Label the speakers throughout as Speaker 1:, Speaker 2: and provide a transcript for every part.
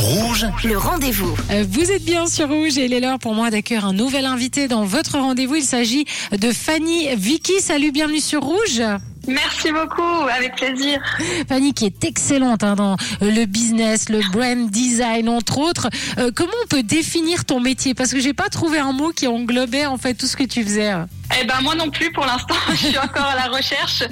Speaker 1: Rouge,
Speaker 2: Le rendez-vous.
Speaker 3: Euh, Vous êtes bien sur Rouge et il est l'heure pour moi d'accueillir un nouvel invité dans votre rendez-vous. Il s'agit de Fanny Vicky. Salut, bienvenue sur Rouge.
Speaker 4: Merci beaucoup, avec plaisir.
Speaker 3: Fanny qui est excellente hein, dans le business, le brand design entre autres. Euh, comment on peut définir ton métier? Parce que j'ai pas trouvé un mot qui englobait en fait tout ce que tu faisais.
Speaker 4: Eh ben moi non plus pour l'instant, je suis encore à la recherche,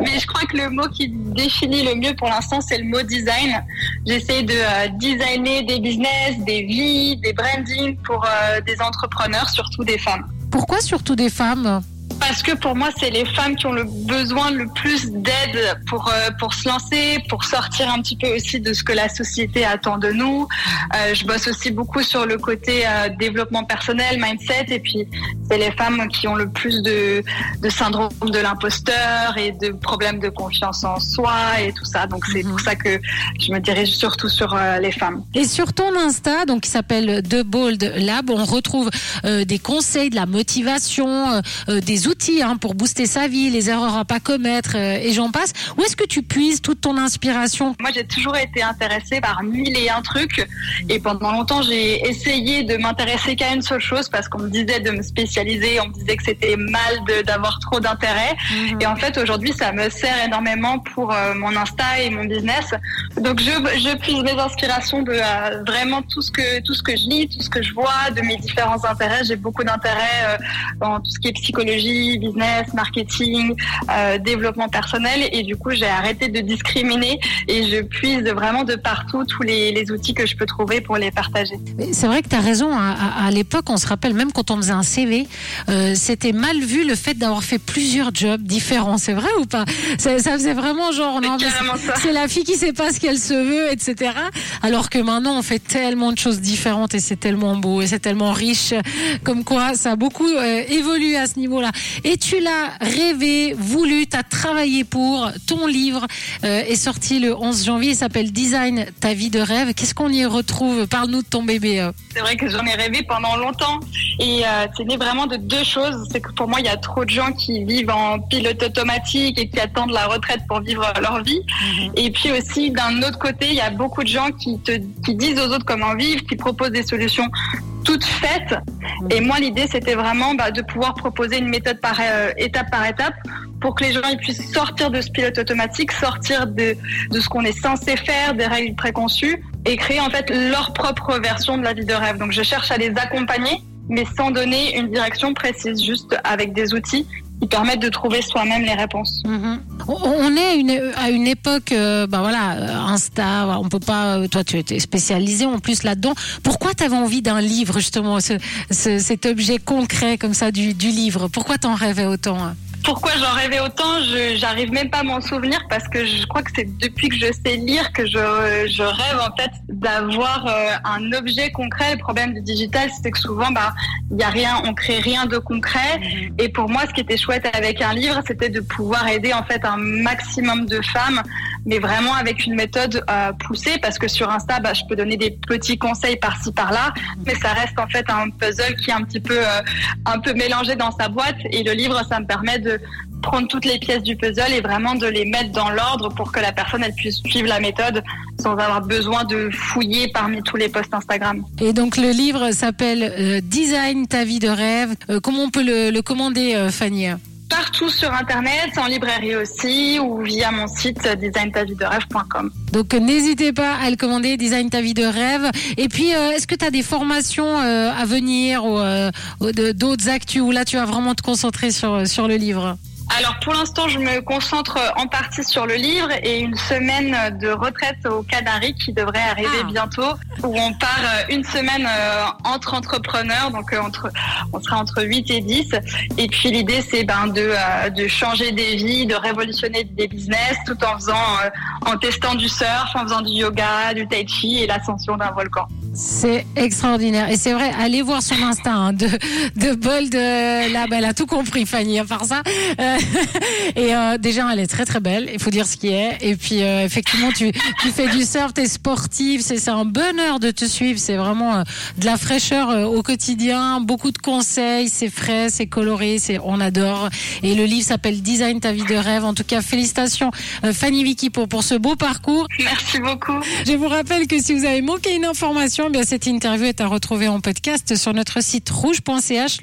Speaker 4: mais je crois que le mot qui définit le mieux pour l'instant c'est le mot design. J'essaie de euh, designer des business, des vies, des branding pour euh, des entrepreneurs, surtout des femmes.
Speaker 3: Pourquoi surtout des femmes?
Speaker 4: Parce que pour moi, c'est les femmes qui ont le besoin le plus d'aide pour euh, pour se lancer, pour sortir un petit peu aussi de ce que la société attend de nous. Euh, je bosse aussi beaucoup sur le côté euh, développement personnel, mindset, et puis c'est les femmes qui ont le plus de de syndrome de l'imposteur et de problèmes de confiance en soi et tout ça. Donc c'est
Speaker 3: Mhm.
Speaker 4: pour ça que je me dirige surtout sur les femmes.
Speaker 3: Et sur ton Insta, donc qui s'appelle The Bold Lab, on retrouve des conseils, de la motivation, des outils hein, pour booster sa vie, les erreurs à pas commettre, euh, et j'en passe. Où est-ce que tu puises toute ton inspiration?
Speaker 4: Moi, j'ai toujours été intéressée par mille et un trucs. Et pendant longtemps, j'ai essayé de m'intéresser qu'à une seule chose parce qu'on me disait de me spécialiser, on me disait que c'était mal d'avoir trop d'intérêt. Et en fait, aujourd'hui, ça me sert énormément pour euh, mon Insta et mon business. Donc, je, je puise mes inspirations de euh, vraiment tout ce que tout ce que je lis, tout ce que je vois, de mes différents intérêts. J'ai beaucoup d'intérêt dans tout ce qui est psychologie, business, marketing, euh, développement personnel. Et du coup, j'ai arrêté de discriminer et je puise vraiment de partout tous les, les outils que je peux trouver pour les partager.
Speaker 3: C'est vrai que tu as raison. À, à- à l'époque, on se rappelle, même quand on faisait un CV, euh, c'était mal vu le fait d'avoir fait plusieurs jobs différents. C'est vrai ou pas? Ça, ça faisait vraiment genre, non, c'est la fille qui sait pas ce qu'elle se veut, etc. Alors que maintenant, on fait tellement de choses différentes et c'est tellement beau et c'est tellement riche. Comme quoi, ça a beaucoup euh, évolué à ce niveau-là. Et tu l'as rêvé, voulu, tu as travaillé pour. Ton livre euh, est sorti le 11 janvier. Il s'appelle Design ta vie de rêve. Qu'est-ce qu'on y retrouve? Parle-nous de ton bébé. euh.
Speaker 4: C'est vrai que j'en ai rêvé pendant longtemps et euh, c'est né vraiment de deux choses. C'est que pour moi, il y a trop de gens qui vivent en pilote automatique et qui attendent la retraite pour vivre leur vie. Et puis aussi, d'un autre côté, il y a beaucoup de gens qui, te, qui disent aux autres comment vivre, qui proposent des solutions toutes faites. Et moi, l'idée, c'était vraiment bah, de pouvoir proposer une méthode par euh, étape par étape pour que les gens ils puissent sortir de ce pilote automatique, sortir de, de ce qu'on est censé faire, des règles préconçues, et créer en fait leur propre version de la vie de rêve. Donc, je cherche à les accompagner, mais sans donner une direction précise, juste avec des outils qui permettent de trouver soi-même les réponses.
Speaker 3: Mhm. On- est à une, époque, euh, bah voilà, euh, Insta, on peut pas. euh, Toi, tu étais spécialisé en plus là-dedans. Pourquoi tu avais envie d'un livre justement, ce, ce- cet objet concret comme ça du, du livre? Pourquoi t'en rêvais autant hein?
Speaker 4: Pourquoi j'en rêvais autant Je j'arrive même pas à m'en souvenir parce que je crois que c'est depuis que je sais lire que je, je rêve en fait d'avoir euh, un objet concret. Le problème du digital, c'est que souvent, bah, il y a rien, on crée rien de concret. Et pour moi, ce qui était chouette avec un livre, c'était de pouvoir aider en fait un maximum de femmes, mais vraiment avec une méthode euh, poussée, parce que sur Insta, bah, je peux donner des petits conseils par-ci par-là, mais ça reste en fait un puzzle qui est un petit peu, euh, un peu mélangé dans sa boîte. Et le livre, ça me permet de prendre toutes les pièces du puzzle et vraiment de les mettre dans l'ordre pour que la personne elle puisse suivre la méthode sans avoir besoin de fouiller parmi tous les posts Instagram.
Speaker 3: Et donc le livre s'appelle euh, Design ta vie de rêve. Euh, comment on peut le, commander, Fanny?
Speaker 4: Partout sur internet, en librairie aussi ou via mon site euh, designtaviderêve.com.
Speaker 3: Donc euh, n'hésitez pas à le commander, Design ta vie de rêve. Et puis, euh, est-ce que tu as des formations euh, à venir ou, euh, ou de- d'autres actus où là tu vas vraiment te concentrer sur, sur le livre?
Speaker 4: Alors pour l'instant, je me concentre en partie sur le livre et une semaine de retraite aux Canaries qui devrait arriver
Speaker 3: Ah.
Speaker 4: bientôt, où on part euh, une semaine euh, entre entrepreneurs, donc euh, entre, on sera entre 8 et 10. Et puis l'idée, c'est ben, de, de changer des vies, de révolutionner des business, tout en faisant, en testant du surf, en faisant du yoga, du tai chi et l'ascension d'un volcan.
Speaker 3: C'est extraordinaire. Et c'est vrai, allez voir son instinct hein, de, de bol de là, elle a tout compris, Fanny, à part ça. Euh, et euh, déjà, elle est très très belle, il faut dire ce qui est. Et puis, euh, effectivement, tu, tu fais du surf, t'es sportive, c'est un bonheur de te suivre. C'est vraiment de la fraîcheur au quotidien, beaucoup de conseils, c'est frais, c'est coloré, c'est on adore. Et le livre s'appelle Design ta vie de rêve. En tout cas, félicitations, Fanny Vicky, pour, pour ce beau parcours.
Speaker 4: Merci beaucoup.
Speaker 3: Je vous rappelle que si vous avez manqué une information, cette interview est à retrouver en podcast sur notre site rouge.ch.